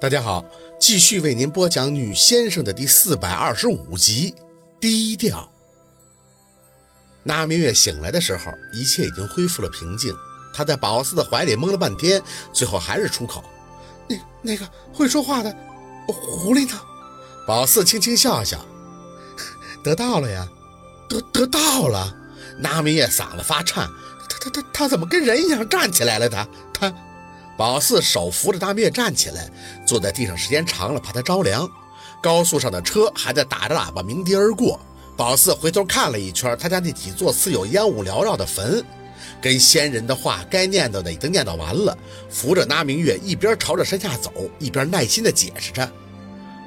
大家好，继续为您播讲《女先生》的第四百二十五集。低调。那明月醒来的时候，一切已经恢复了平静。他在宝四的怀里蒙了半天，最后还是出口：“那那个会说话的狐狸呢？”宝四轻轻笑笑：“得到了呀，得得到了。”那明月嗓子发颤：“他他他他怎么跟人一样站起来了？他。”宝四手扶着大灭站起来，坐在地上时间长了怕他着凉。高速上的车还在打着喇叭鸣笛而过。宝四回头看了一圈他家那几座似有烟雾缭绕的坟，跟先人的话该念叨的已经念叨完了。扶着那明月一边朝着山下走，一边耐心地解释着：“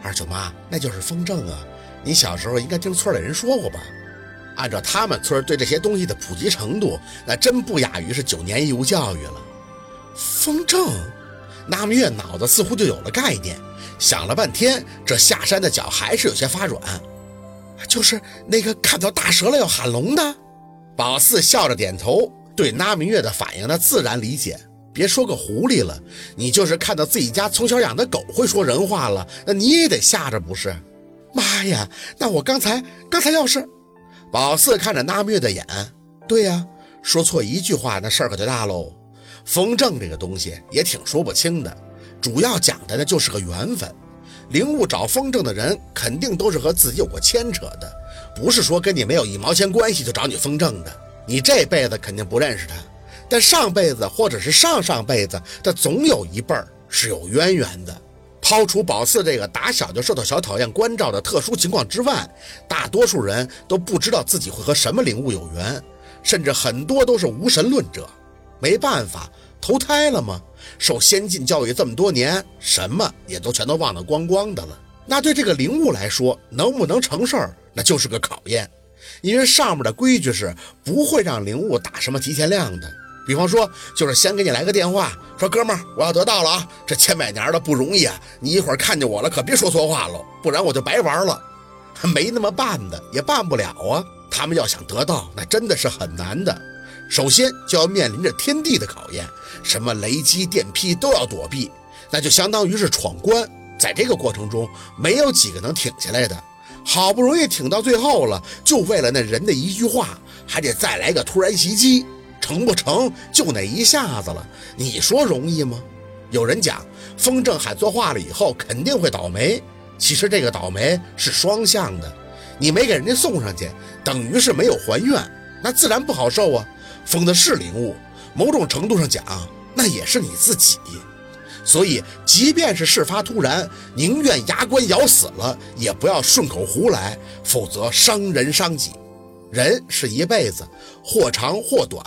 二舅妈，那就是风筝啊，你小时候应该听村里人说过吧？按照他们村对这些东西的普及程度，那真不亚于是九年义务教育了。”风筝，那明月脑子似乎就有了概念，想了半天，这下山的脚还是有些发软。就是那个看到大蛇了要喊龙的。宝四笑着点头，对那明月的反应，呢自然理解。别说个狐狸了，你就是看到自己家从小养的狗会说人话了，那你也得吓着不是？妈呀，那我刚才刚才要是……宝四看着那明月的眼，对呀，说错一句话，那事儿可就大喽。风筝这个东西也挺说不清的，主要讲的呢就是个缘分。灵物找风筝的人肯定都是和自己有过牵扯的，不是说跟你没有一毛钱关系就找你风筝的。你这辈子肯定不认识他，但上辈子或者是上上辈子，他总有一辈儿是有渊源的。抛除宝四这个打小就受到小讨厌关照的特殊情况之外，大多数人都不知道自己会和什么灵物有缘，甚至很多都是无神论者。没办法，投胎了吗？受先进教育这么多年，什么也都全都忘得光光的了。那对这个灵物来说，能不能成事儿，那就是个考验。因为上面的规矩是不会让灵物打什么提前量的。比方说，就是先给你来个电话，说哥们儿，我要得到了啊，这千百年的不容易啊，你一会儿看见我了，可别说错话喽，不然我就白玩了。没那么办的，也办不了啊。他们要想得到，那真的是很难的。首先就要面临着天地的考验，什么雷击电劈都要躲避，那就相当于是闯关。在这个过程中，没有几个能挺下来的。好不容易挺到最后了，就为了那人的一句话，还得再来个突然袭击，成不成就那一下子了。你说容易吗？有人讲，风筝喊错话了以后肯定会倒霉。其实这个倒霉是双向的，你没给人家送上去，等于是没有还愿，那自然不好受啊。封的是灵物，某种程度上讲，那也是你自己。所以，即便是事发突然，宁愿牙关咬死了，也不要顺口胡来，否则伤人伤己。人是一辈子，或长或短，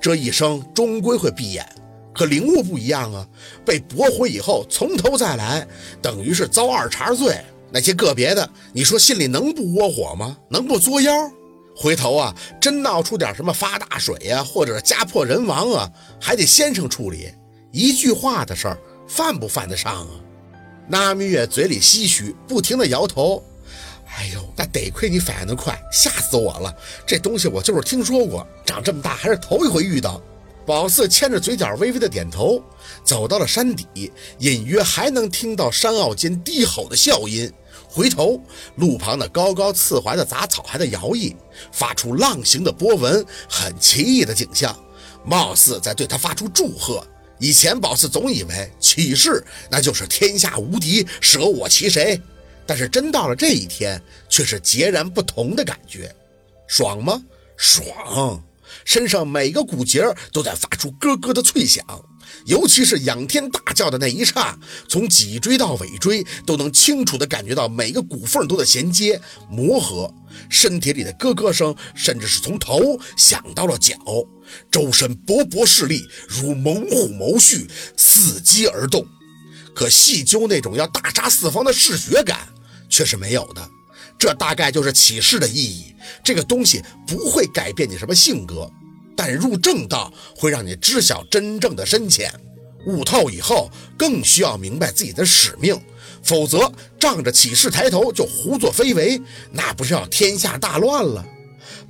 这一生终归会闭眼。可灵物不一样啊，被驳回以后，从头再来，等于是遭二茬罪。那些个别的，你说心里能不窝火吗？能不作妖？回头啊，真闹出点什么发大水呀，或者家破人亡啊，还得先生处理。一句话的事儿，犯不犯得上啊？那明月嘴里唏嘘，不停的摇头。哎呦，那得亏你反应得快，吓死我了！这东西我就是听说过，长这么大还是头一回遇到。宝四牵着嘴角微微的点头，走到了山底，隐约还能听到山坳间低吼的笑音。回头，路旁的高高刺槐的杂草还在摇曳，发出浪形的波纹，很奇异的景象，貌似在对他发出祝贺。以前宝四总以为起事那就是天下无敌，舍我其谁，但是真到了这一天，却是截然不同的感觉。爽吗？爽！身上每个骨节都在发出咯咯的脆响。尤其是仰天大叫的那一刹，从脊椎到尾椎都能清楚地感觉到每个骨缝都在衔接磨合，身体里的咯咯声，甚至是从头响到了脚，周身勃勃势力如猛虎谋蓄，伺机而动。可细究那种要大杀四方的嗜血感，却是没有的。这大概就是启示的意义。这个东西不会改变你什么性格。但入正道会让你知晓真正的深浅，悟透以后更需要明白自己的使命，否则仗着启示抬头就胡作非为，那不是要天下大乱了？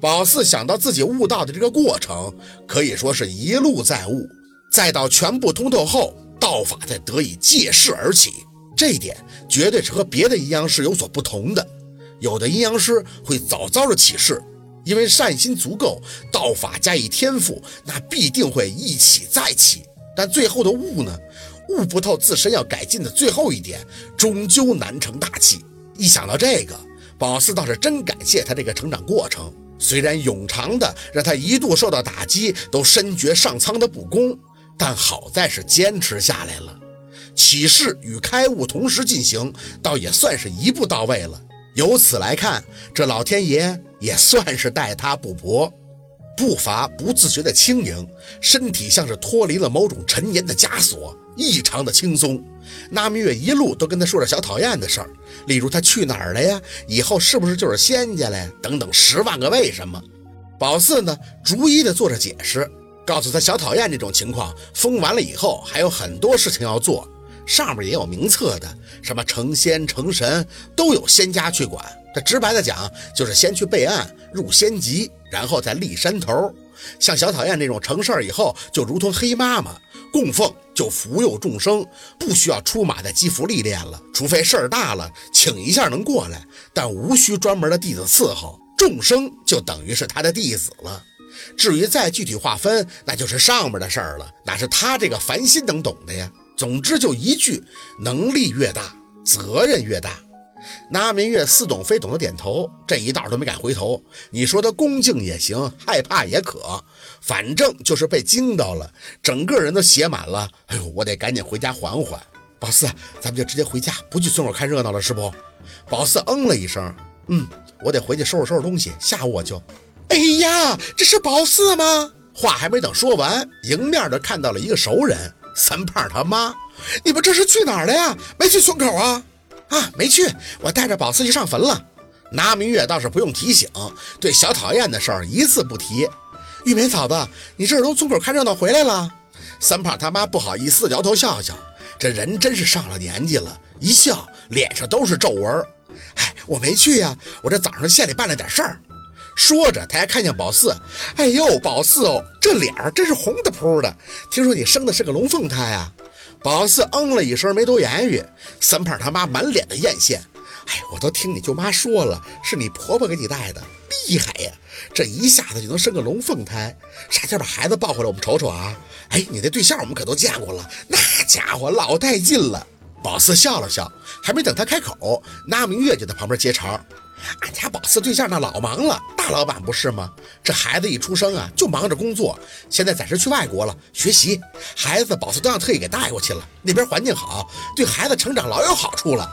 宝四想到自己悟道的这个过程，可以说是一路在悟，再到全部通透后，道法才得以借势而起。这一点绝对是和别的阴阳师有所不同的。有的阴阳师会早早的起势，因为善心足够，道法加以天赋，那必定会一起再起。但最后的悟呢，悟不透自身要改进的最后一点，终究难成大器。一想到这个，宝四倒是真感谢他这个成长过程。虽然永长的让他一度受到打击，都深觉上苍的不公，但好在是坚持下来了。起势与开悟同时进行，倒也算是一步到位了。由此来看，这老天爷也算是待他不薄。步伐不自觉的轻盈，身体像是脱离了某种陈年的枷锁，异常的轻松。那明月一路都跟他说着小讨厌的事儿，例如他去哪儿了呀？以后是不是就是仙家了？等等十万个为什么。宝四呢，逐一的做着解释，告诉他小讨厌这种情况封完了以后，还有很多事情要做，上面也有名册的，什么成仙成神都有仙家去管。这直白的讲，就是先去备案入仙籍。然后再立山头，像小讨厌这种成事儿以后，就如同黑妈妈供奉，就福佑众生，不需要出马在积福历练了。除非事儿大了，请一下能过来，但无需专门的弟子伺候，众生就等于是他的弟子了。至于再具体划分，那就是上面的事儿了，哪是他这个凡心能懂的呀？总之就一句：能力越大，责任越大。那阿明月似懂非懂的点头，这一道都没敢回头。你说他恭敬也行，害怕也可，反正就是被惊到了，整个人都写满了。哎呦，我得赶紧回家缓缓。宝四，咱们就直接回家，不去村口看热闹了，是不？宝四嗯了一声，嗯，我得回去收拾收拾东西，下午我就。哎呀，这是宝四吗？话还没等说完，迎面的看到了一个熟人，三胖他妈。你们这是去哪儿了呀？没去村口啊？啊，没去，我带着宝四去上坟了。拿明月倒是不用提醒，对小讨厌的事儿一字不提。玉梅嫂子，你这是从村口看热闹回来了？三胖他妈不好意思摇头笑笑，这人真是上了年纪了，一笑脸上都是皱纹。哎，我没去呀，我这早上县里办了点事儿。说着，他还看见宝四，哎呦，宝四哦，这脸儿真是红的扑的。听说你生的是个龙凤胎啊？宝四嗯了一声，没多言语。三胖他妈满脸的艳羡，哎，我都听你舅妈说了，是你婆婆给你带的，厉害呀！这一下子就能生个龙凤胎，啥时候把孩子抱回来，我们瞅瞅啊！哎，你那对象我们可都见过了，那家伙老带劲了。宝四笑了笑，还没等他开口，那明月就在旁边接茬。家宝四对象那老忙了，大老板不是吗？这孩子一出生啊，就忙着工作，现在暂时去外国了学习。孩子宝四都让特意给带过去了，那边环境好，对孩子成长老有好处了。